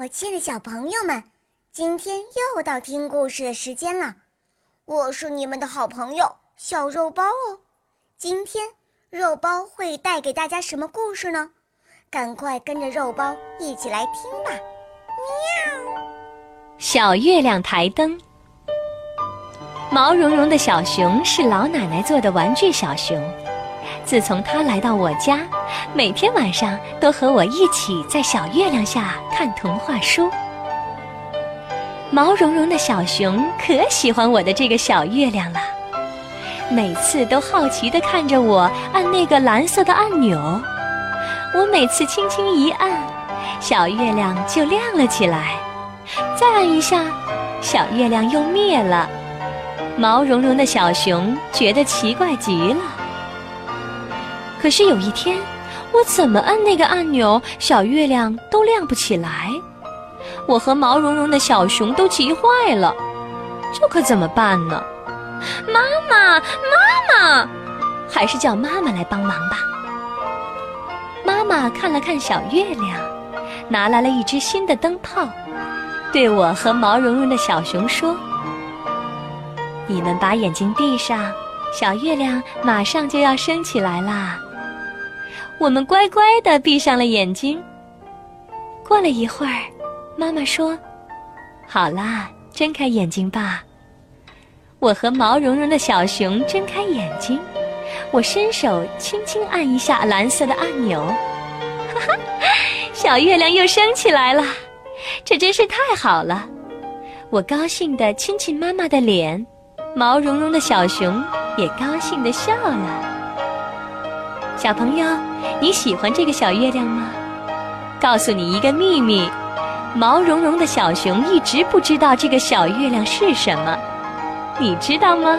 我亲爱的小朋友们，今天又到听故事的时间了。我是你们的好朋友小肉包哦。今天肉包会带给大家什么故事呢？赶快跟着肉包一起来听吧！喵。小月亮台灯。毛茸茸的小熊是老奶奶做的玩具小熊。自从他来到我家，每天晚上都和我一起在小月亮下看童话书。毛茸茸的小熊可喜欢我的这个小月亮了，每次都好奇地看着我按那个蓝色的按钮。我每次轻轻一按，小月亮就亮了起来；再按一下，小月亮又灭了。毛茸茸的小熊觉得奇怪极了。可是有一天，我怎么按那个按钮，小月亮都亮不起来。我和毛茸茸的小熊都急坏了，这可怎么办呢？妈妈，妈妈，还是叫妈妈来帮忙吧。妈妈看了看小月亮，拿来了一只新的灯泡，对我和毛茸茸的小熊说：“你们把眼睛闭上，小月亮马上就要升起来啦。”我们乖乖的闭上了眼睛。过了一会儿，妈妈说：“好啦，睁开眼睛吧。”我和毛茸茸的小熊睁开眼睛，我伸手轻轻按一下蓝色的按钮，哈哈，小月亮又升起来了，这真是太好了！我高兴地亲亲妈妈的脸，毛茸茸的小熊也高兴地笑了。小朋友，你喜欢这个小月亮吗？告诉你一个秘密，毛茸茸的小熊一直不知道这个小月亮是什么，你知道吗？